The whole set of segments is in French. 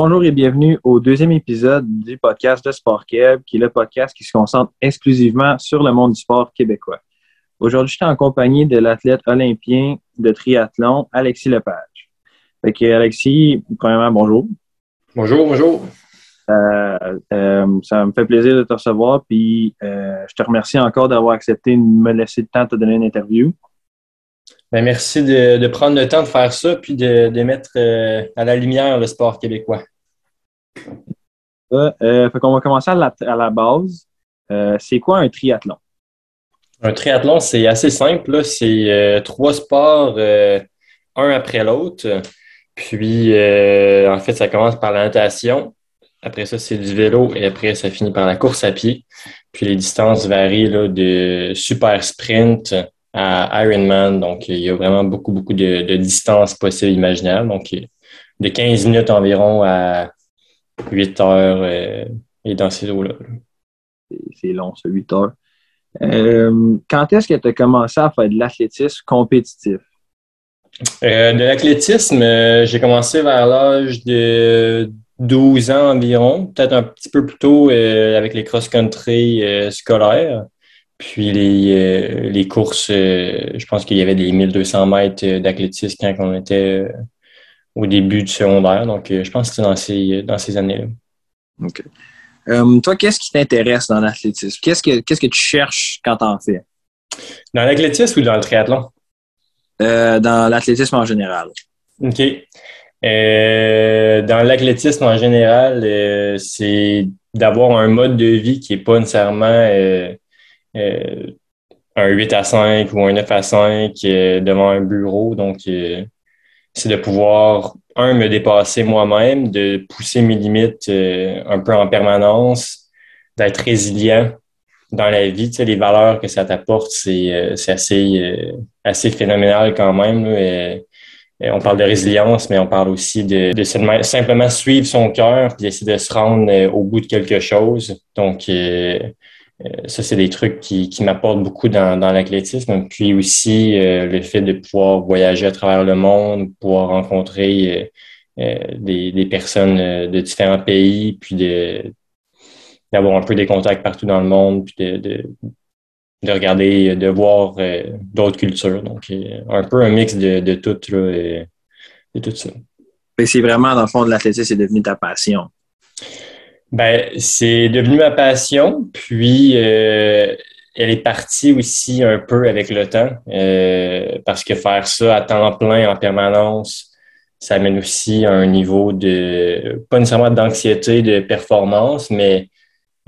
Bonjour et bienvenue au deuxième épisode du podcast de Sport Québec, qui est le podcast qui se concentre exclusivement sur le monde du sport québécois. Aujourd'hui, je suis en compagnie de l'athlète olympien de triathlon, Alexis Lepage. Fait que, Alexis, premièrement, bonjour. Bonjour, bonjour. Euh, euh, ça me fait plaisir de te recevoir, puis euh, je te remercie encore d'avoir accepté de me laisser le temps de te donner une interview. Ben, merci de, prendre le temps de faire ça, puis de, mettre à la lumière le sport québécois. Euh, qu'on va commencer à la, base. c'est quoi un triathlon? Un triathlon, c'est assez simple. C'est trois sports, un après l'autre. Puis, en fait, ça commence par la natation. Après ça, c'est du vélo et après, ça finit par la course à pied. Puis les distances varient de super sprint à Ironman. Donc, il y a vraiment beaucoup, beaucoup de, distances possibles imaginables. Donc, de 15 minutes environ à 8 heures euh, et dans ces eaux-là. C'est long, ça, 8 heures. Euh, quand est-ce que tu as commencé à faire de l'athlétisme compétitif? Euh, de l'athlétisme, j'ai commencé vers l'âge de 12 ans environ, peut-être un petit peu plus tôt euh, avec les cross-country euh, scolaires. Puis les, euh, les courses, je pense qu'il y avait des 1200 mètres d'athlétisme quand on était au début du secondaire. Donc, je pense que c'était dans ces, dans ces années-là. OK. toi, qu'est-ce qui t'intéresse dans l'athlétisme? Qu'est-ce que, qu'est-ce que tu cherches quand tu en fais? Dans l'athlétisme ou dans le triathlon? dans l'athlétisme en général. OK. Euh, dans l'athlétisme en général, euh, c'est d'avoir un mode de vie qui n'est pas nécessairement euh, un 8 à 5 ou un 9 à 5 devant un bureau. Donc, c'est de pouvoir, un, me dépasser moi-même, de pousser mes limites un peu en permanence, d'être résilient dans la vie. Tu sais, les valeurs que ça t'apporte, c'est assez, assez phénoménal quand même. Là, euh, on parle de résilience, mais on parle aussi de, simplement suivre son cœur puis essayer de se rendre euh, au bout de quelque chose. Donc, euh, ça, c'est des trucs qui, m'apportent beaucoup dans, l'athlétisme. Puis aussi, le fait de pouvoir voyager à travers le monde, pouvoir rencontrer des, personnes de différents pays, puis d'avoir un peu des contacts partout dans le monde, puis de, de regarder, de voir euh, d'autres cultures. Donc, euh, un peu un mix de, de tout, là, de tout ça. c'est vraiment, dans le fond, l'athlétisme, c'est devenu ta passion. Ben, c'est devenu ma passion, puis euh, elle est partie aussi un peu avec le temps, parce que faire ça à temps plein en permanence, ça amène aussi un niveau de, pas nécessairement d'anxiété, de performance, mais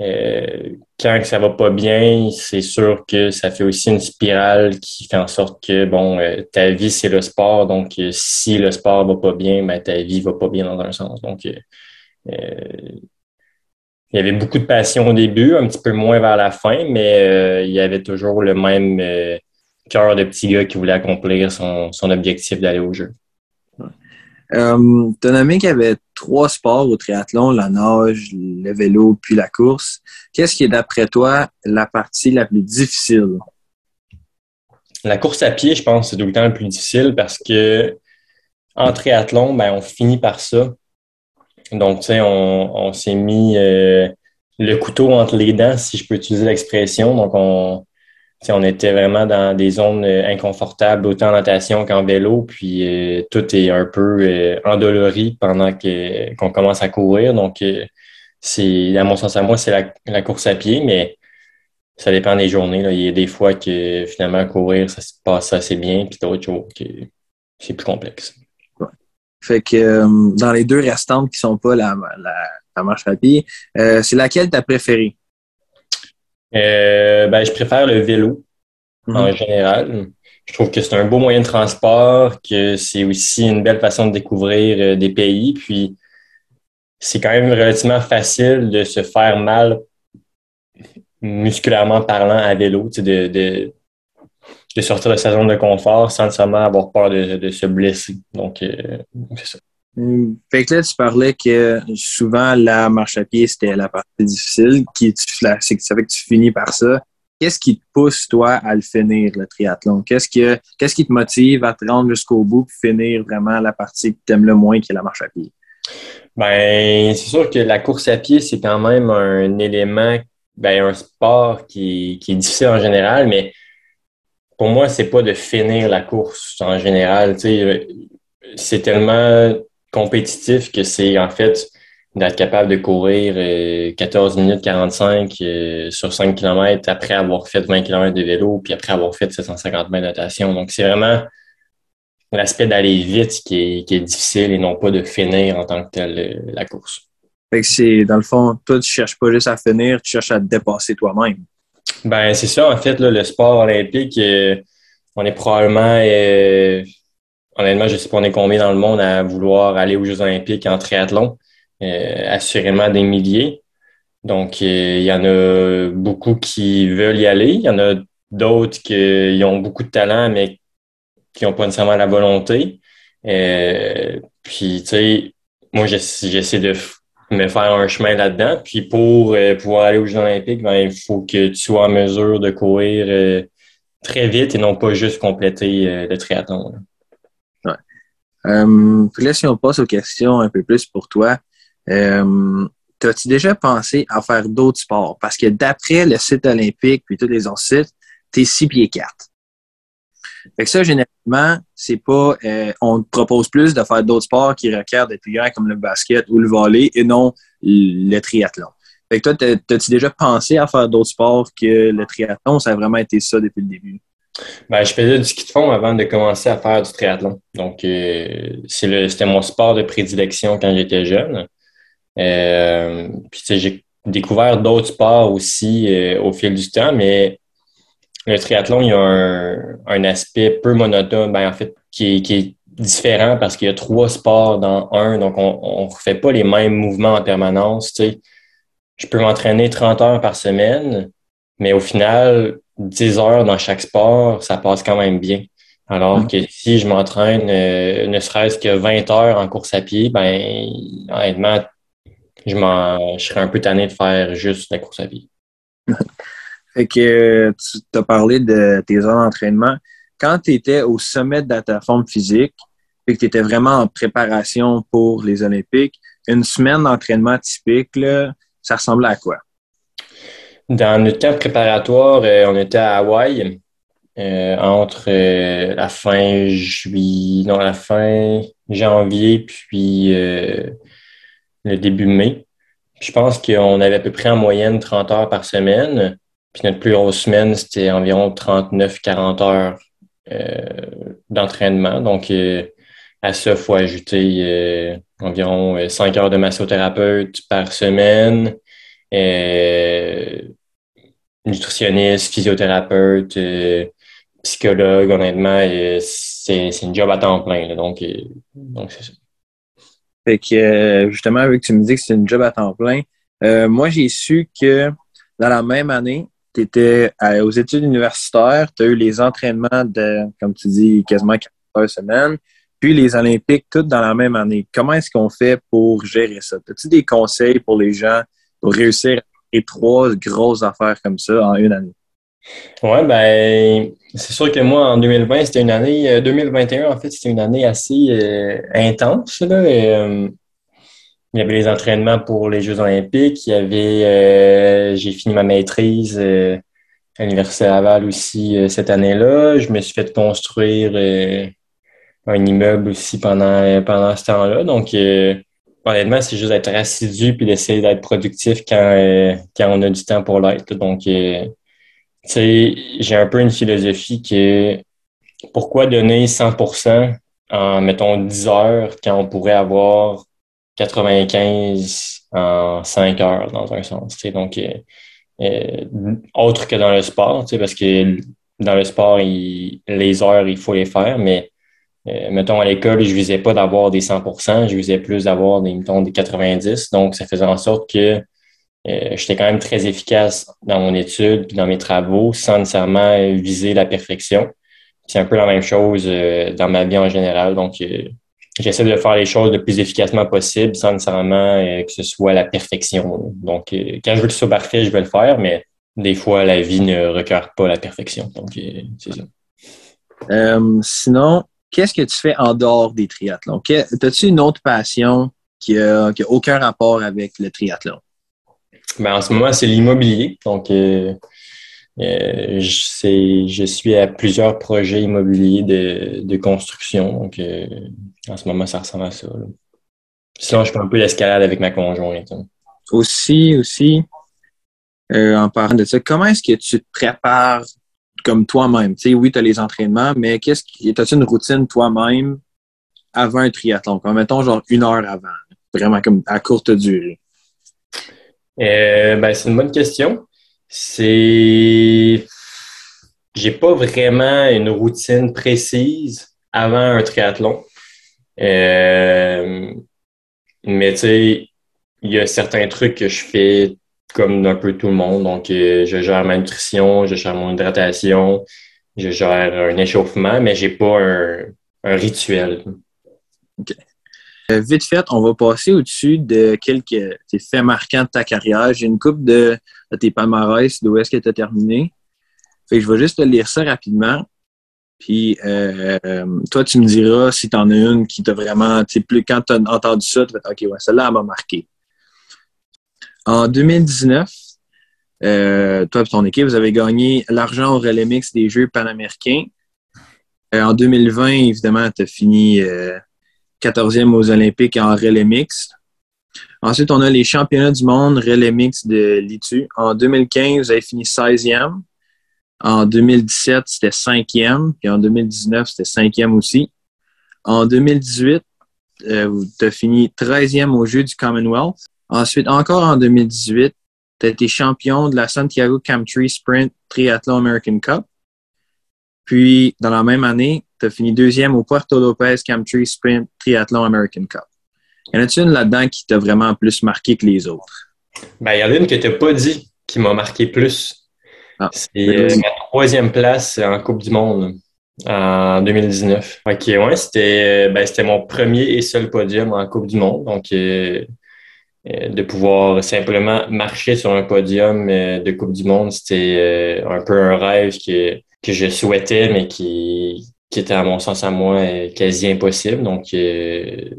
euh, quand ça va pas bien, c'est sûr que ça fait aussi une spirale qui fait en sorte que bon, euh, ta vie c'est le sport, donc euh, si le sport va pas bien, ben, ta vie va pas bien dans un sens. Donc il y avait beaucoup de passion au début, un petit peu moins vers la fin, mais il y avait toujours le même cœur de petit gars qui voulait accomplir son, son objectif d'aller au jeu. Euh, tu as nommé qu'il y avait trois sports au triathlon, la nage, le vélo, puis la course. Qu'est-ce qui est, d'après toi, la partie la plus difficile? La course à pied, je pense, c'est tout le temps le plus difficile parce que en triathlon, ben, on finit par ça. Donc, tu sais, on, s'est mis euh, le couteau entre les dents, si je peux utiliser l'expression. Donc, on, on était vraiment dans des zones euh, inconfortables, autant en natation qu'en vélo, puis euh, tout est un peu euh, endolori pendant qu'on commence à courir. Donc, c'est à mon sens à moi, c'est la, course à pied, mais ça dépend des journées. Là. Il y a des fois que finalement courir, ça se passe assez bien, puis d'autres jours que c'est plus complexe. Fait que dans les deux restantes qui sont pas la, la marche à pied, c'est laquelle tu as préférée? Euh, ben, je préfère le vélo en mhm. général. Je trouve que c'est un beau moyen de transport, que c'est aussi une belle façon de découvrir euh, des pays. Puis, c'est quand même relativement facile de se faire mal musculairement parlant à vélo, de, de, de, sortir de sa zone de confort sans nécessairement avoir peur de, de se blesser. Donc, euh, c'est ça. Hum, fait que là, tu parlais que souvent la marche à pied, c'était la partie difficile, qui ça fait que tu finis par ça. Qu'est-ce qui te pousse, toi, à le finir, le triathlon? Qu'est-ce, que, qu'est-ce qui te motive à te rendre jusqu'au bout et finir vraiment la partie que tu aimes le moins, qui est la marche à pied? Ben, c'est sûr que la course à pied, c'est quand même un élément, ben, un sport qui, qui est difficile en général, mais pour moi, c'est pas de finir la course en général. C'est tellement compétitif que c'est en fait d'être capable de courir 14 euh, minutes 45 euh, sur 5 km après avoir fait 20 km de vélo, puis après avoir fait 750 mètres de natation. Donc, c'est vraiment l'aspect d'aller vite qui est, difficile et non pas de finir en tant que tel euh, la course. Fait que c'est, dans le fond, toi, tu cherches pas juste à finir, tu cherches à te dépasser toi-même. Ben, c'est ça, en fait, le sport olympique, on est probablement honnêtement, je sais pas on est combien dans le monde à vouloir aller aux Jeux olympiques en triathlon. Euh, assurément des milliers. Donc, euh, il y en a beaucoup qui veulent y aller. Il y en a d'autres qui ont beaucoup de talent, mais qui n'ont pas nécessairement la volonté. Euh, puis, tu sais, moi, j'essaie de me faire un chemin là-dedans. Puis, pour pouvoir aller aux Jeux olympiques, ben, il faut que tu sois en mesure de courir très vite et non pas juste compléter le triathlon. Ouais. puis là, si on passe aux questions un peu plus pour toi, euh, T'as-tu déjà pensé à faire d'autres sports? Parce que d'après le site olympique puis tous les autres sites, t'es 6 pieds 4. Fait que ça, généralement, c'est pas, euh, on te propose plus de faire d'autres sports qui requièrent des plus comme le basket ou le volley et non le triathlon. Fait que toi, t'as-tu déjà pensé à faire d'autres sports que le triathlon? Ça a vraiment été ça depuis le début? Ben, je faisais du ski de fond avant de commencer à faire du triathlon. Donc, euh, c'était mon sport de prédilection quand j'étais jeune. Euh, puis, j'ai découvert d'autres sports aussi au fil du temps, mais le triathlon, il y a un, aspect peu monotone, ben, en fait, qui est, différent parce qu'il y a trois sports dans un, donc on ne refait pas les mêmes mouvements en permanence. Je peux m'entraîner 30 heures par semaine, mais au final, 10 heures dans chaque sport, ça passe quand même bien. Alors que si je m'entraîne euh, ne serait-ce que 20 heures en course à pied, ben honnêtement, je, je serais un peu tanné de faire juste la course à pied. fait que tu as parlé de tes heures d'entraînement. Quand tu étais au sommet de ta forme physique, et que tu étais vraiment en préparation pour les Olympiques, une semaine d'entraînement typique, ça ressemblait à quoi? Dans notre camp préparatoire, euh, on était à Hawaï euh, entre euh, la fin juillet, non, la fin janvier, puis le début mai. je pense qu'on avait à peu près en moyenne 30 heures par semaine. Puis notre plus grosse semaine, c'était environ 39-40 heures euh, d'entraînement. Donc, euh, à ça, il faut ajouter euh, environ 5 heures de massothérapeute par semaine, nutritionniste, physiothérapeute, psychologue, honnêtement, c'est une job à temps plein. donc, donc c'est ça. Fait que, euh, justement, vu que tu me dis que c'est une job à temps plein, euh, moi, j'ai su que dans la même année, tu étais aux études universitaires, tu as eu les entraînements de, comme tu dis, quasiment 4 heures puis les Olympiques, toutes dans la même année. Comment est-ce qu'on fait pour gérer ça? As-tu des conseils pour les gens pour réussir faire trois grosses affaires comme ça en une année? Oui, ben, c'est sûr que moi, en 2020, c'était une année, 2021, euh, en fait, c'était une année assez euh, intense. Là, euh, il y avait les entraînements pour les Jeux olympiques. Il y avait, j'ai fini ma maîtrise à l'Université Laval aussi cette année-là. Je me suis fait construire un immeuble aussi pendant, pendant ce temps-là. Donc, honnêtement, c'est juste d'être assidu puis d'essayer d'être productif quand, quand on a du temps pour l'être. Donc, sais, j'ai un peu une philosophie qui est pourquoi donner 100% en, mettons, 10 heures quand on pourrait avoir 95 en 5 heures dans un sens. Donc, euh, euh, autre que dans le sport, parce que dans le sport, les heures, il faut les faire, mais euh, mettons, à l'école, je visais pas d'avoir des 100% je visais plus d'avoir des, mettons, des 90 Donc, ça faisait en sorte que euh, j'étais quand même très efficace dans mon étude dans mes travaux sans nécessairement viser la perfection. C'est un peu la même chose euh, dans ma vie en général. Donc, euh, j'essaie de faire les choses le plus efficacement possible sans nécessairement que ce soit la perfection. Donc, quand je veux que ce soit parfait, je vais le faire, mais des fois, la vie ne requiert pas la perfection. Donc, c'est ça. sinon, qu'est-ce que tu fais en dehors des triathlons? As-tu une autre passion qui n'a aucun rapport avec le triathlon? Ben, en ce moment, c'est l'immobilier. Donc, euh, euh, je, suis à plusieurs projets immobiliers de, construction. Donc, euh, en ce moment, ça ressemble à ça. Sinon, je fais un peu l'escalade avec ma conjointe. Hein. Aussi, aussi, en parlant de ça, comment est-ce que tu te prépares comme toi-même? Tu sais, oui, tu as les entraînements, mais qu'est-ce qui. As-tu une routine toi-même avant un triathlon? Comme mettons genre une heure avant. Vraiment comme à courte durée. Euh, ben, c'est une bonne question. C'est. J'ai pas vraiment une routine précise avant un triathlon. Euh, mais tu sais, il y a certains trucs que je fais comme un peu tout le monde. Donc, euh, je gère ma nutrition, je gère mon hydratation, je gère un échauffement, mais j'ai pas un, rituel. Euh, vite fait, on va passer au-dessus de quelques faits marquants de ta carrière. J'ai une coupe de, tes palmarès, d'où est-ce que tu as terminé. Fait je vais juste te lire ça rapidement. Puis euh, toi, tu me diras si tu en as une qui t'a vraiment, plus quand tu as entendu ça, tu vas OK, ouais, celle-là, elle m'a marqué. En 2019, euh, toi et ton équipe, vous avez gagné l'argent au relais mix des Jeux panaméricains. en 2020, évidemment, tu as fini 14e aux Olympiques en relais mix. Ensuite, on a les championnats du monde relais mix de l'ITU. En 2015, vous avez fini 16e. En 2017, c'était 5e. Puis en 2019, c'était 5e aussi. En 2018, euh, tu as fini 13e au Jeux du Commonwealth. Ensuite, encore en 2018, tu as été champion de la Santiago Camtree Sprint Triathlon American Cup. Puis, dans la même année, tu as fini deuxième au Puerto Lopez Camtree Sprint Triathlon American Cup. Y en a-t-il une là-dedans qui t'a vraiment plus marqué que les autres? Ben, il y en a une que tu n'as pas dit qui m'a marqué plus. Ah, c'est euh, ma troisième place en Coupe du Monde en 2019. OK, ouais, c'était ben, mon premier et seul podium en Coupe du Monde. Donc, euh, euh, de pouvoir simplement marcher sur un podium de Coupe du Monde, c'était un peu un rêve que, que je souhaitais, mais qui, qui était à mon sens à moi euh, quasi impossible. Donc euh,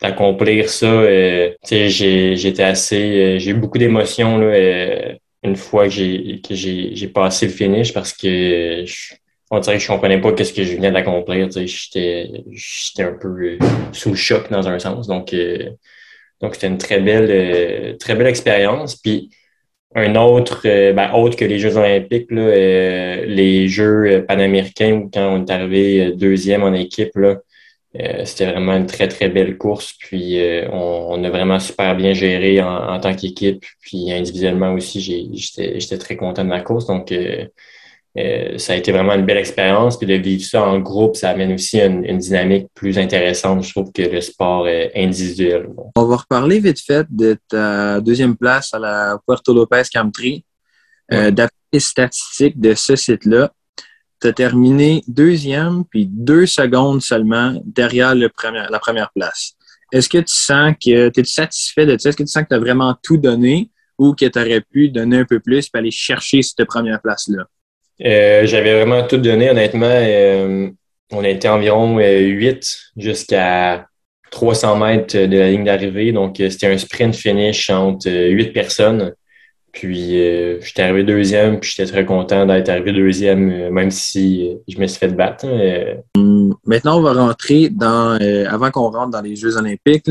d'accomplir ça, euh, j'ai j'étais assez j'ai eu beaucoup d'émotions là une fois que j'ai passé le finish parce que je, on dirait que je comprenais pas qu'est-ce que je venais d'accomplir. J'étais j'étais un peu sous le choc dans un sens. Donc donc c'était une très belle très belle expérience. Puis un autre, euh, ben, autre que les Jeux olympiques, là, euh, les Jeux euh, panaméricains, quand on est arrivé deuxième en équipe, là, c'était vraiment une très, très belle course. Puis on, a vraiment super bien géré en, en tant qu'équipe. Puis individuellement aussi, j'étais très content de ma course. Donc, euh, ça a été vraiment une belle expérience. Puis de vivre ça en groupe, ça amène aussi une, dynamique plus intéressante, je trouve, que le sport individuel. On va reparler vite fait de ta deuxième place à la Puerto Lopez Camtree. Euh, D'après les statistiques de ce site-là, tu as terminé deuxième, puis deux secondes seulement derrière la première place. Est-ce que tu sens que tu es satisfait de ça? Est-ce que tu sens que tu as vraiment tout donné ou que tu aurais pu donner un peu plus et aller chercher cette première place-là? Euh, j'avais vraiment tout donné, honnêtement. Euh, on été environ 8 euh, jusqu'à 300 mètres de la ligne d'arrivée. Donc, c'était un sprint finish entre 8 personnes. Puis, j'étais arrivé deuxième, puis j'étais très content d'être arrivé deuxième, même si je me suis fait battre. Hum, maintenant, on va rentrer dans, avant qu'on rentre dans les Jeux olympiques,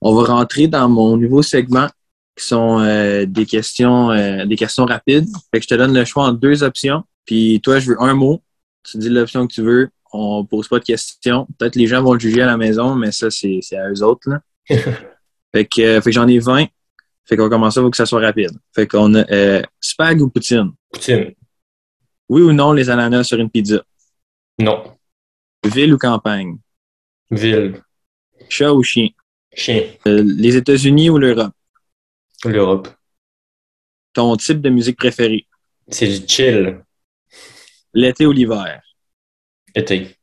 on va rentrer dans mon nouveau segment qui sont des questions des questions rapides. Fait que je te donne le choix en deux options. Puis toi, je veux un mot. Tu dis l'option que tu veux. On pose pas de questions. Peut-être les gens vont le juger à la maison, mais ça, c'est à eux autres. Là. fait que, euh, fait que j'en ai 20. Fait qu'on commence ça, il faut que ça soit rapide. Fait qu'on a euh, spag ou poutine? Poutine. Oui ou non, les ananas sur une pizza? Non. Ville ou campagne? Ville. Chat ou chien? Chien. Euh, les États-Unis ou l'Europe? L'Europe. Ton type de musique préférée? C'est du chill. L'été ou l'hiver? Été.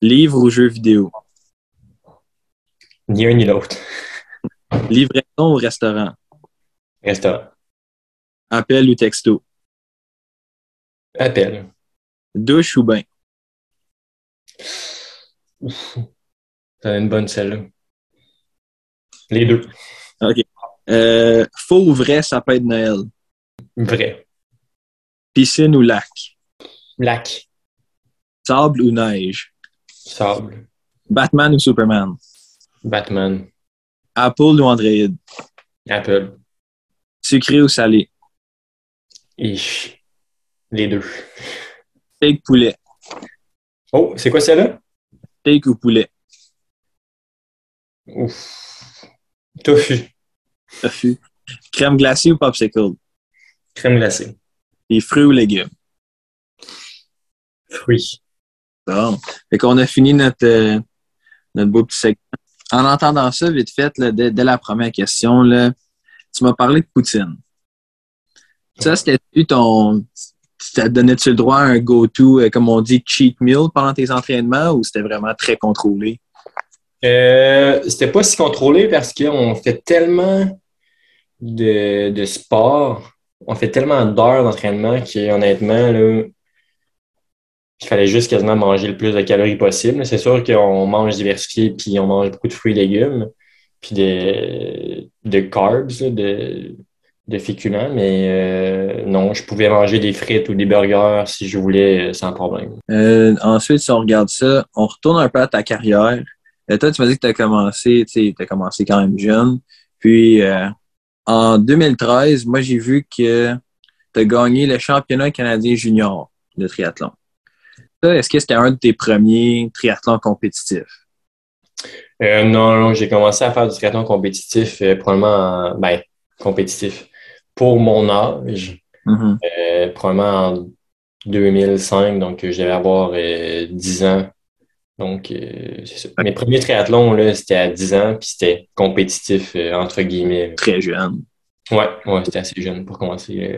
Livre ou jeu vidéo? Ni un ni l'autre. Livraison ou restaurant? Restaurant. Appel ou texto? Appel. Douche ou bain? C'est une bonne celle-là. Les deux. OK. Euh, faux ou vrai sapin de Noël? Vrai. Piscine ou lac? Lac. Sable ou neige? Sable. Batman ou Superman? Batman. Apple ou Android? Apple. Sucré ou salé? Ich. Les deux. Steak poulet? Oh, c'est quoi celle-là? Steak ou poulet? Ouf. Tofu. Tofu. Crème glacée ou popsicle? Crème glacée. Et fruits ou légumes? Fruits. Bon. Fait qu'on a fini notre, euh, notre beau petit segment. En entendant ça, vite fait, là, dès, dès la première question, là, tu m'as parlé de poutine. Ça, c'était-tu ton. Tu donnais-tu le droit à un go-to, euh, comme on dit, cheat meal pendant tes entraînements ou c'était vraiment très contrôlé? Euh, c'était pas si contrôlé parce qu'on fait tellement de, de sport, on fait tellement d'heures d'entraînement qu'honnêtement, là, il fallait juste quasiment manger le plus de calories possible. C'est sûr qu'on mange diversifié puis on mange beaucoup de fruits et légumes, puis de, carbs, de, de féculents, mais euh, non, je pouvais manger des frites ou des burgers si je voulais euh, sans problème. Euh, ensuite, si on regarde ça, on retourne un peu à ta carrière. Toi, tu m'as dit que tu as commencé, tu as commencé quand même jeune. Puis en 2013, moi j'ai vu que tu as gagné le championnat canadien junior de triathlon. Est-ce que c'était un de tes premiers triathlons compétitifs? Euh, non, non, j'ai commencé à faire du triathlon compétitif, euh, probablement, en- ben, compétitif pour mon âge, Mhm. euh, probablement en 2005, donc je devais avoir euh, 10 ans. Donc, ça. Mes premiers triathlons, là, c'était à 10 ans, puis c'était compétitif, entre guillemets. Très jeune. Ouais, ouais, c'était assez jeune pour commencer.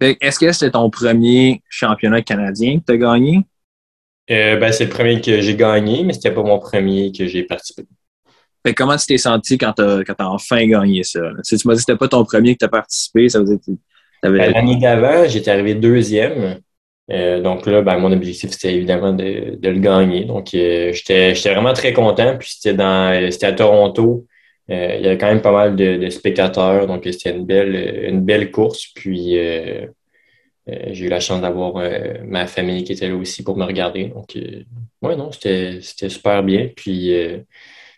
Est-ce que c'était ton premier championnat canadien que tu as gagné? Euh, ben, c'est le premier que j'ai gagné, mais c'était pas mon premier que j'ai participé. Fait que comment tu t'es senti quand tu as, enfin gagné ça? Si tu m'as dit que c'était pas ton premier que tu as participé, ça veut dire que Ben. L'année d'avant, j'étais arrivé deuxième. Euh, donc là, ben, mon objectif, c'était évidemment de, de le gagner. Donc, euh, j'étais j'étais vraiment très content. Puis c'était dans euh, c'était à Toronto. Euh, il y avait quand même pas mal de, de spectateurs. Donc, c'était une belle, une belle course. Puis euh, j'ai eu la chance d'avoir euh, ma famille qui était là aussi pour me regarder. Donc, euh, ouais, non, c'était super bien. Puis euh,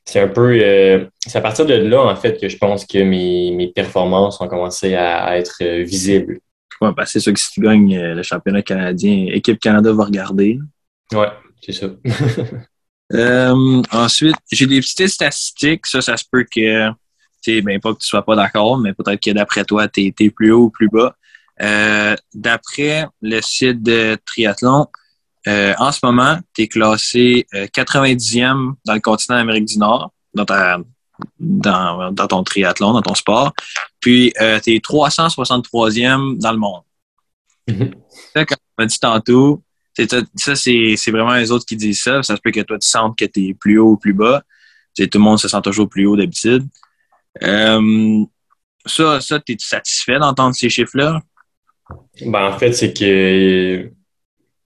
c'est un peu euh, c'est à partir de là, en fait, que je pense que mes, mes performances ont commencé à, à être euh, visibles. Ouais, ben, c'est sûr que si tu gagnes euh, le championnat canadien, Équipe Canada va regarder. Ouais, c'est ça. Euh, ensuite, j'ai des petites statistiques. Ça, ça se peut que, tu sais, ben, pas que tu sois pas d'accord, mais peut-être que d'après toi, tu es, plus haut ou plus bas. Euh, d'après le site de triathlon, euh, en ce moment, tu es classé euh, 90e dans le continent d'Amérique du Nord, dans, ta, dans, dans ton triathlon, dans ton sport. Puis, euh, tu es 363e dans le monde. Mhm. Ça, comme on m'a dit tantôt, c'est ça, c'est vraiment les autres qui disent ça. Ça se peut que toi, tu sentes que tu es plus haut ou plus bas. Tout le monde se sent toujours plus haut d'habitude. Euh, ça, ça tu es satisfait d'entendre ces chiffres-là? Ben, en fait, c'est que.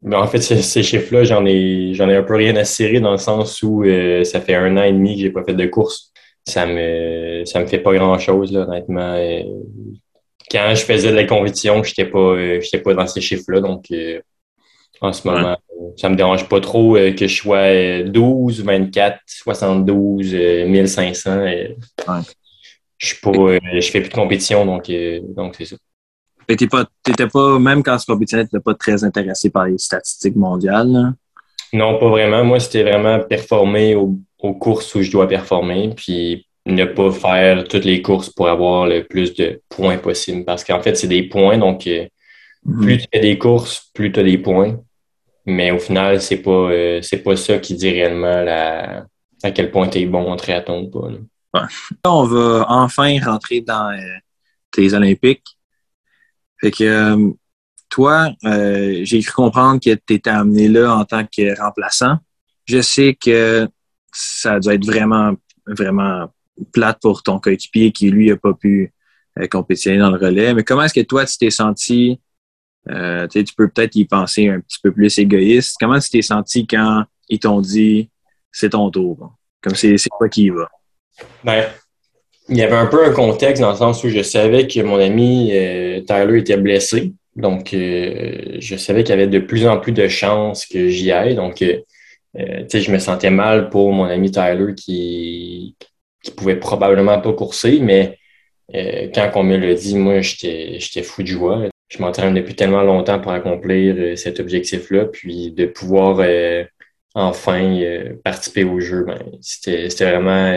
Ben, en fait, ces, chiffres-là, j'en ai, j'en ai un peu rien à cirer dans le sens où euh, ça fait un an et demi que j'ai pas fait de course. Ça me, ça me fait pas grand-chose, honnêtement. Euh, quand je faisais de la compétition, j'étais pas, euh, j'étais pas dans ces chiffres-là. Donc, euh, en ce moment, euh, ça me dérange pas trop euh, que je sois euh, 12, 24, 72, euh, 1500. euh, Ouais. Je suis pas, je fais plus de compétition, donc, donc c'est ça. Que t'es pas, t'étais pas, même quand tu compétitionnais, pas très intéressé par les statistiques mondiales. là. Non, pas vraiment. Moi, c'était vraiment performer au- aux courses où je dois performer, puis ne pas faire toutes les courses pour avoir le plus de points possible. Parce qu'en fait, c'est des points, donc euh, plus tu fais des courses, plus tu as des points. Mais au final, c'est pas euh, c'est pas ça qui dit réellement la, à quel point tu es bon en triathlon ou pas. là. Là, on va enfin rentrer dans euh, tes Olympiques. Fait que euh, toi, euh, j'ai cru comprendre que tu étais amené là en tant que remplaçant. Je sais que ça doit être vraiment, vraiment plate pour ton coéquipier qui, lui, n'a pas pu euh, compétitionner dans le relais. Mais comment est-ce que toi, tu t'es senti? euh, tu peux peut-être y penser un petit peu plus égoïste. Comment tu t'es senti quand ils t'ont dit c'est ton tour? Comme c'est toi qui y va? Ben, il y avait un peu un contexte dans le sens où je savais que mon ami Tyler était blessé. Donc, je savais qu'il y avait de plus en plus de chances que j'y aille. Donc, euh, je me sentais mal pour mon ami Tyler qui, qui pouvait probablement pas courser, mais euh, quand on me l'a dit, moi, j'étais fou de joie. Je m'entraîne depuis tellement longtemps pour accomplir euh, cet objectif-là, puis de pouvoir enfin participer au jeu, ben, c'était vraiment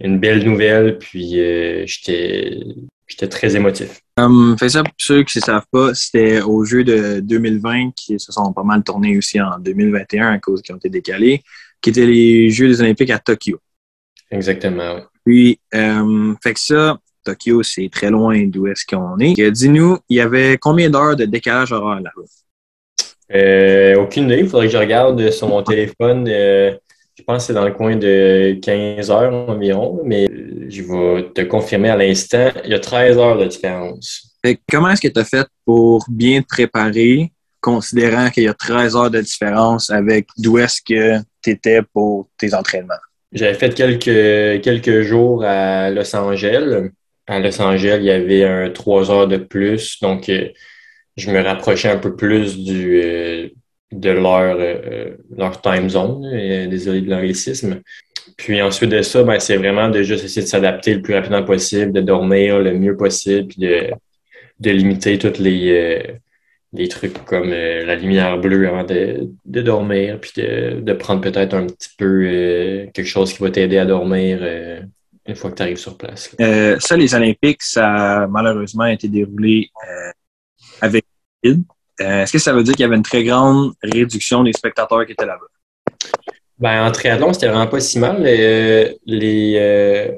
une belle nouvelle, puis j'étais J'étais très émotif. Um, fait ça, pour ceux qui ne savent pas, c'était aux Jeux de 2020 qui se sont pas mal tournés aussi en 2021 à cause qui ont été décalés, qui étaient les Jeux des Olympiques à Tokyo. Exactement, oui. Puis, um, fait que ça, Tokyo, c'est très loin d'où est-ce qu'on est. Dis-nous, il y avait combien d'heures de décalage horaire là-bas? Euh, aucune idée. Il faudrait que je regarde sur mon téléphone. Euh, je pense que c'est dans le coin de 15 heures environ, mais je vais te confirmer à l'instant, il y a 13 heures de différence. comment est-ce que tu as fait pour bien te préparer, considérant qu'il y a 13 heures de différence avec d'où est-ce que tu étais pour tes entraînements? J'avais fait quelques, quelques jours à Los Angeles. À Los Angeles, il y avait un 3 heures de plus, donc euh, je me rapprochais un peu plus du, euh, de leur, euh, leur time zone. désolé de l'anglicisme. Puis ensuite de ça, ben, c'est vraiment de juste essayer de s'adapter le plus rapidement possible, de dormir le mieux possible, puis de, de limiter tous les, euh, les trucs comme euh, la lumière bleue avant de, de dormir, puis de, de prendre peut-être un petit peu quelque chose qui va t'aider à dormir une fois que tu arrives sur place. ça, les Olympiques, ça a malheureusement été déroulé avec euh, est-ce que ça veut dire qu'il y avait une très grande réduction des spectateurs qui étaient là-bas? Ben, en triathlon, c'était vraiment pas si mal. les, euh,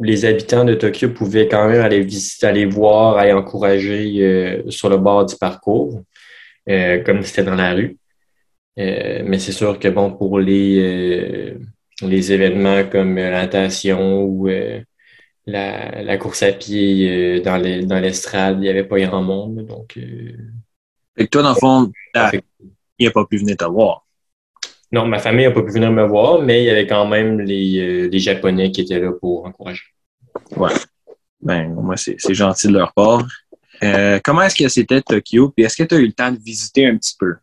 les habitants de Tokyo pouvaient quand même aller visiter, aller voir, aller encourager euh, sur le bord du parcours, comme c'était dans la rue. mais c'est sûr que bon, pour les, les événements comme la natation ou la, la, course à pied dans l'estrade, il n'y avait pas grand monde. Donc, fait que toi, dans le fond, il n'a pas pu venir te voir. Non, ma famille n'a pas pu venir me voir, mais il y avait quand même les, euh, les Japonais qui étaient là pour encourager. Ouais. Ben, moi, c'est gentil de leur part. Euh, comment est-ce que c'était Tokyo? Puis est-ce que tu as eu le temps de visiter un petit peu?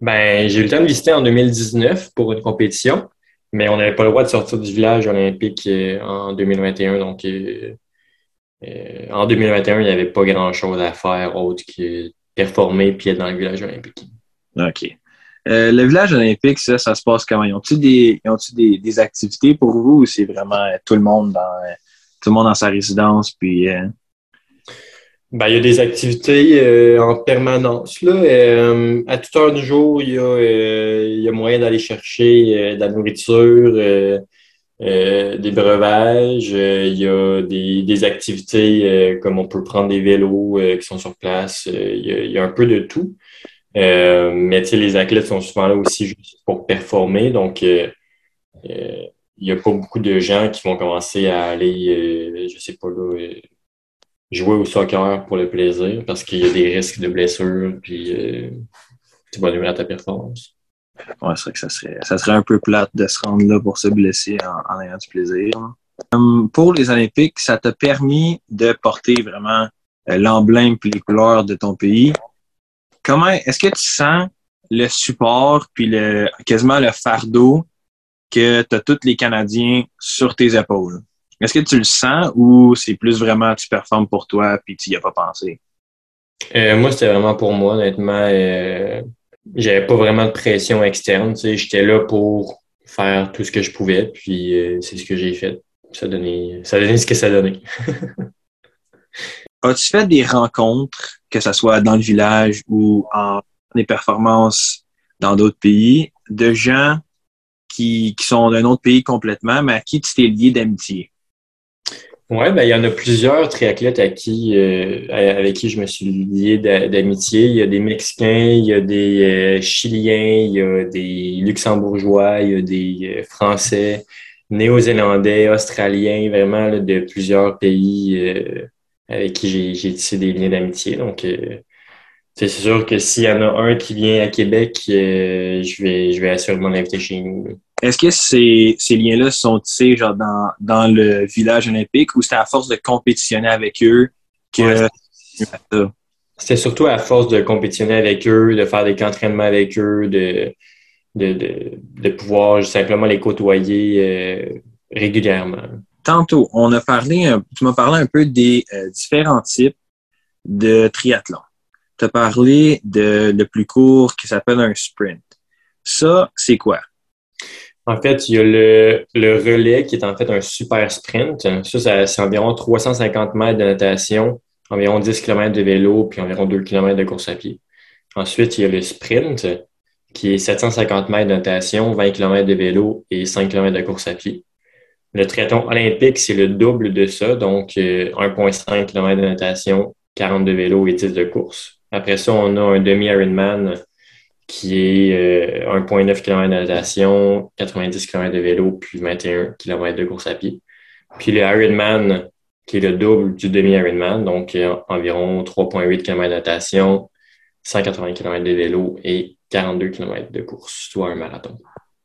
Ben, j'ai eu le temps de visiter en 2019 pour une compétition, mais on n'avait pas le droit de sortir du village olympique euh, en 2021. Donc, en 2021, il n'y avait pas grand-chose à faire autre que performer puis être dans le village olympique. OK. Euh, le village olympique, ça, ça se passe comment? Ils ont-ils des, des, des, activités pour vous ou c'est vraiment tout le monde dans tout le monde dans sa résidence? Puis, euh? Ben, il y a des activités euh, en permanence. Là. à toute heure du jour, il y a, il y a moyen d'aller chercher de la nourriture, des breuvages, il y a des, des activités comme on peut prendre des vélos qui sont sur place. il, y a, il y a un peu de tout. Euh, mais les athlètes sont souvent là aussi juste pour performer. Donc, euh, euh, il n'y a pas beaucoup de gens qui vont commencer à aller, je sais pas, là, jouer au soccer pour le plaisir parce qu'il y a des risques de blessures, puis tu vas nuire à ta performance. Ouais, c'est vrai que ça serait, ça serait un peu plate de se rendre là pour se blesser en, ayant du plaisir. Hum, pour les Olympiques, ça t'a permis de porter vraiment l'emblème et les couleurs de ton pays comment est-ce que tu sens le support puis le quasiment le fardeau que tu as tous les Canadiens sur tes épaules? Est-ce que tu le sens ou c'est plus vraiment tu performes pour toi puis tu n'y as pas pensé? Euh, moi, c'était vraiment pour moi, honnêtement. Euh, j'avais pas vraiment de pression externe. J'étais là pour faire tout ce que je pouvais, puis euh, c'est ce que j'ai fait. Ça donnait, ça donnait ce que ça donnait. As-tu fait des rencontres, que ce soit dans le village ou en des performances dans d'autres pays, de gens qui, qui sont d'un autre pays complètement, mais à qui tu t'es lié d'amitié? Oui, ben, il y en a plusieurs triathlètes à qui, euh, avec qui je me suis lié d'amitié. Il y a des Mexicains, il y a des euh, Chiliens, il y a des Luxembourgeois, il y a des euh, Français, Néo-Zélandais, Australiens, vraiment de plusieurs pays avec qui j'ai tissé des liens d'amitié. Donc, euh, c'est sûr que s'il y en a un qui vient à Québec, euh, je vais je vais assurément l'inviter chez nous. Est-ce que ces, ces liens-là sont tissés genre dans, dans le village olympique ou c'est à force de compétitionner avec eux que C'était surtout à force de compétitionner avec eux, de faire des entraînements avec eux, de, de, de, de pouvoir simplement les côtoyer euh, régulièrement. Tantôt, on a parlé, tu m'as parlé un peu des euh, différents types de triathlon. Tu parlé de le plus court qui s'appelle un sprint. Ça, c'est quoi? En fait, il y a le, le, relais qui est en fait un super sprint. Ça, c'est environ 350 mètres de natation, environ 10 km de vélo, puis environ 2 km de course à pied. Ensuite, il y a le sprint qui est 750 mètres de natation, 20 km de vélo et 5 km de course à pied. Le triathlon olympique, c'est le double de ça, donc 1,5 euh, km de natation, 40 de vélo et 10 de course. Après ça, on a un demi-Ironman qui est 1,9 euh, km de natation, 90 km de vélo, puis 21 km de course à pied. Puis le Ironman, qui est le double du demi-Ironman, donc euh, environ 3,8 km de natation, 180 km de vélo et 42 km de course, soit un marathon.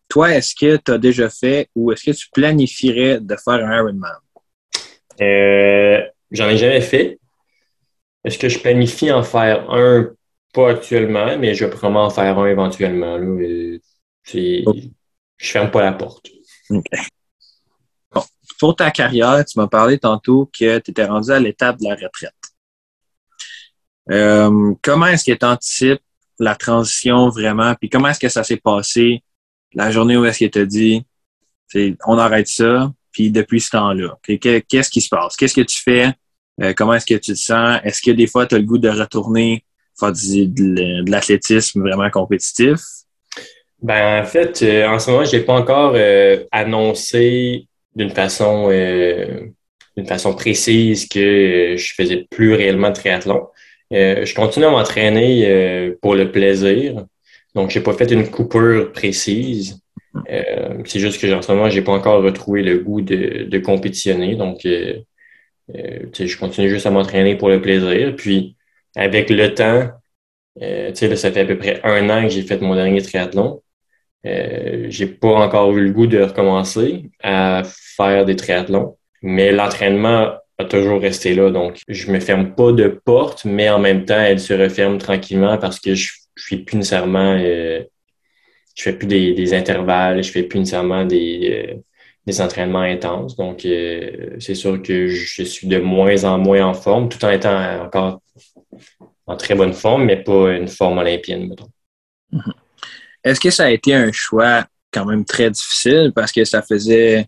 Toi, est-ce que tu as déjà fait ou est-ce que tu planifierais de faire un Ironman? Euh, J'en ai jamais fait. Est-ce que je planifie en faire un? Pas actuellement, mais je vais probablement en faire un éventuellement. Là, ne Je ferme pas la porte. Pour ta carrière, tu m'as parlé tantôt que tu étais rendu à l'étape de la retraite. Euh, comment est-ce que tu anticipes la transition vraiment? Puis comment est-ce que ça s'est passé? La journée où est-ce que tu dit on arrête ça, puis depuis ce temps-là? Qu'est-ce qui se passe? Qu'est-ce que tu fais? Euh, comment est-ce que tu te sens? Est-ce que des fois, tu as le goût de retourner faire de l'athlétisme vraiment compétitif? Ben, en fait, euh, en ce moment, je n'ai pas encore euh, annoncé d'une façon, d'une façon précise que je faisais plus réellement de triathlon. je continue à m'entraîner pour le plaisir. Donc, j'ai pas fait une coupure précise. c'est juste que en ce moment, j'ai pas encore retrouvé le goût de, de compétitionner. Donc, euh, je continue juste à m'entraîner pour le plaisir. Puis, avec le temps, euh, là, ça fait à peu près un an que j'ai fait mon dernier triathlon. Euh, j'ai pas encore eu le goût de recommencer à faire des triathlons, mais l'entraînement a toujours resté là. Donc, je me ferme pas de porte, mais en même temps, elle se referme tranquillement parce que je, je suis plus nécessairement, euh, je fais plus des, des, intervalles, je fais plus nécessairement des, des entraînements intenses. Donc, euh, c'est sûr que je suis de moins en moins en forme, tout en étant encore en très bonne forme, mais pas une forme olympienne, mettons. Mm-hmm. Est-ce que ça a été un choix quand même très difficile parce que ça faisait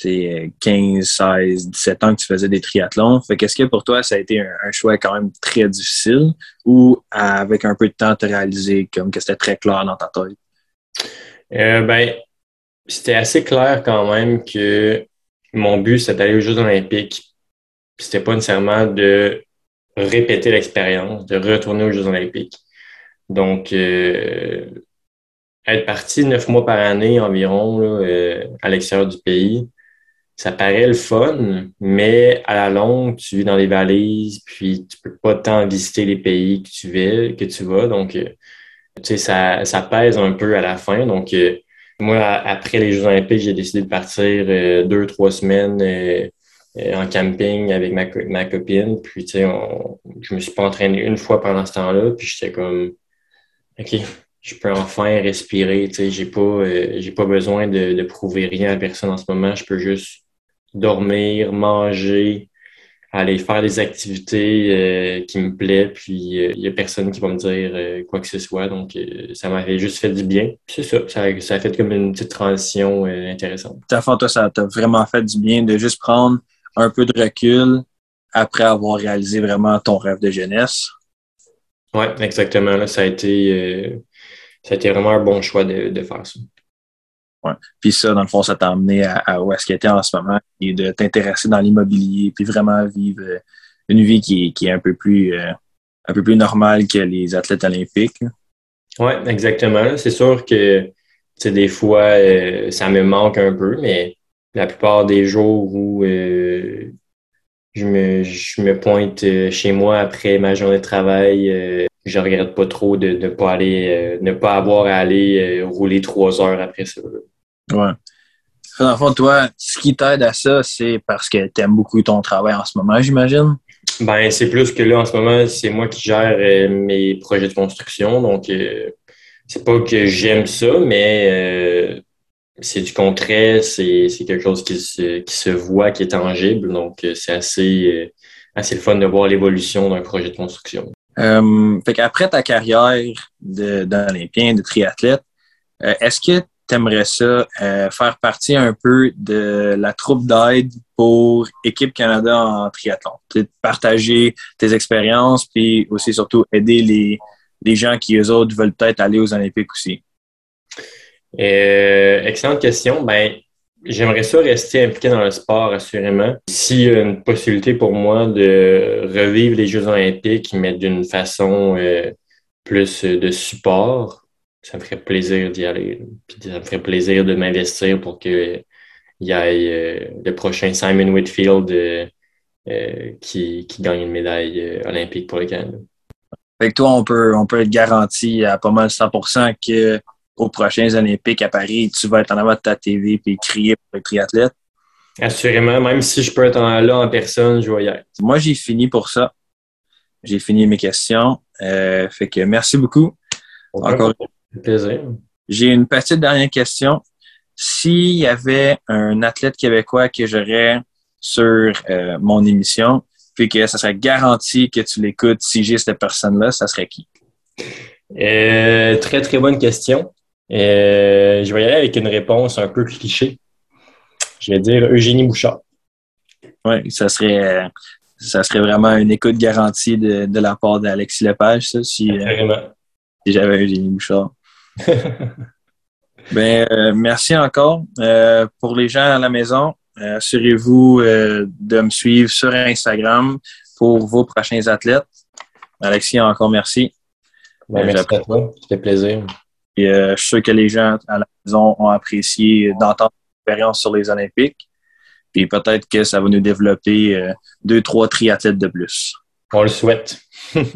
15, 16, 17 ans que tu faisais des triathlons. Fait qu'est-ce que pour toi, ça a été un, choix quand même très difficile ou avec un peu de temps, tu réalisé comme que c'était très clair dans ta tête? Euh, ben, c'était assez clair quand même que mon but, c'était d'aller aux Jeux olympiques. C'était pas nécessairement de répéter l'expérience, de retourner aux Jeux olympiques. Donc, euh, être parti neuf mois par année environ euh, à l'extérieur du pays, ça paraît le fun, mais à la longue, tu vis dans les valises, puis tu peux pas tant visiter les pays que tu vas, que tu vas. Donc, euh, tu sais, ça, ça pèse un peu à la fin. Donc, moi, après les Jeux olympiques, j'ai décidé de partir euh, deux, trois semaines euh, euh, en camping avec ma, ma copine. Puis, tu sais, je me suis pas entraîné une fois pendant ce temps-là. Puis, j'étais comme, OK, je peux enfin respirer. Tu sais, j'ai pas, j'ai pas besoin de, de prouver rien à personne en ce moment. Je peux juste dormir, manger, aller faire des activités euh, qui me plaisent, puis il euh, n'y a personne qui va me dire euh, quoi que ce soit. Donc, ça m'avait juste fait du bien. C'est ça, ça, a fait comme une petite transition intéressante. toi, ça t'a vraiment fait du bien de juste prendre un peu de recul après avoir réalisé vraiment ton rêve de jeunesse? Oui, exactement. Là, ça, a été, ça a été vraiment un bon choix de, de faire ça. Puis ça, dans le fond, ça t'a amené à, où est-ce qu'il était en ce moment et de t'intéresser dans l'immobilier, puis vraiment vivre euh, une vie qui, est un peu plus euh, un peu plus normale que les athlètes olympiques. Oui, exactement. C'est sûr que des fois, euh, ça me manque un peu, mais la plupart des jours où je, me, pointe chez moi après ma journée de travail, je regrette pas trop de ne pas aller, ne pas avoir à aller rouler trois heures après ça. Ouais. Dans le fond, toi, ce qui t'aide à ça, c'est parce que tu aimes beaucoup ton travail en ce moment, j'imagine? Ben, c'est plus que là, en ce moment, c'est moi qui gère euh, mes projets de construction. Donc, euh, c'est pas que j'aime ça, mais euh, c'est du concret, c'est quelque chose qui se, qui se voit, qui est tangible. Donc, c'est assez, assez le fun de voir l'évolution d'un projet de construction. fait qu'après ta carrière d'Olympien, de, de triathlète, est-ce que tu aimerais ça euh, faire partie un peu de la troupe d'aide pour Équipe Canada en triathlon? Partager tes expériences, puis aussi surtout aider les, les gens qui, eux autres, veulent peut-être aller aux Olympiques aussi. Euh, excellente question. Ben, j'aimerais ça rester impliqué dans le sport, assurément. S'il y a une possibilité pour moi de revivre les Jeux olympiques, mais d'une façon euh, plus de support, ça me ferait plaisir d'y aller. Puis ça me ferait plaisir de m'investir pour qu'il y ait euh, le prochain Simon Whitfield euh, euh, qui, qui, gagne une médaille olympique pour le Canada. Avec toi, on peut, on peut être garanti à pas mal 100 que aux prochains Olympiques à Paris, tu vas être en avant de ta TV et crier pour les triathlètes. Assurément, même si je peux être là en personne, je vais y être. Moi, j'ai fini pour ça. J'ai fini mes questions. fait que merci beaucoup. Encore plaisir. J'ai une petite dernière question. S'il y avait un athlète québécois que j'aurais sur euh, mon émission, puis que ça serait garanti que tu l'écoutes si j'ai cette personne-là, ça serait qui? Euh, très, très bonne question. Euh, je vais y aller avec une réponse un peu cliché. Je vais dire Eugénie Bouchard. Oui, ça serait, ça serait vraiment une écoute garantie de, la part d'Alexis Lepage, ça, si, si j'avais Eugénie Bouchard. ben, euh, merci encore. Euh, pour les gens à la maison, euh, assurez-vous de me suivre sur Instagram pour vos prochains athlètes. Alexis, encore merci. Ben, merci à toi. Fait plaisir. Et, je suis sûr que les gens à la maison ont apprécié d'entendre l'expérience sur les Olympiques. Puis peut-être que ça va nous développer deux, trois triathlètes de plus. On le souhaite.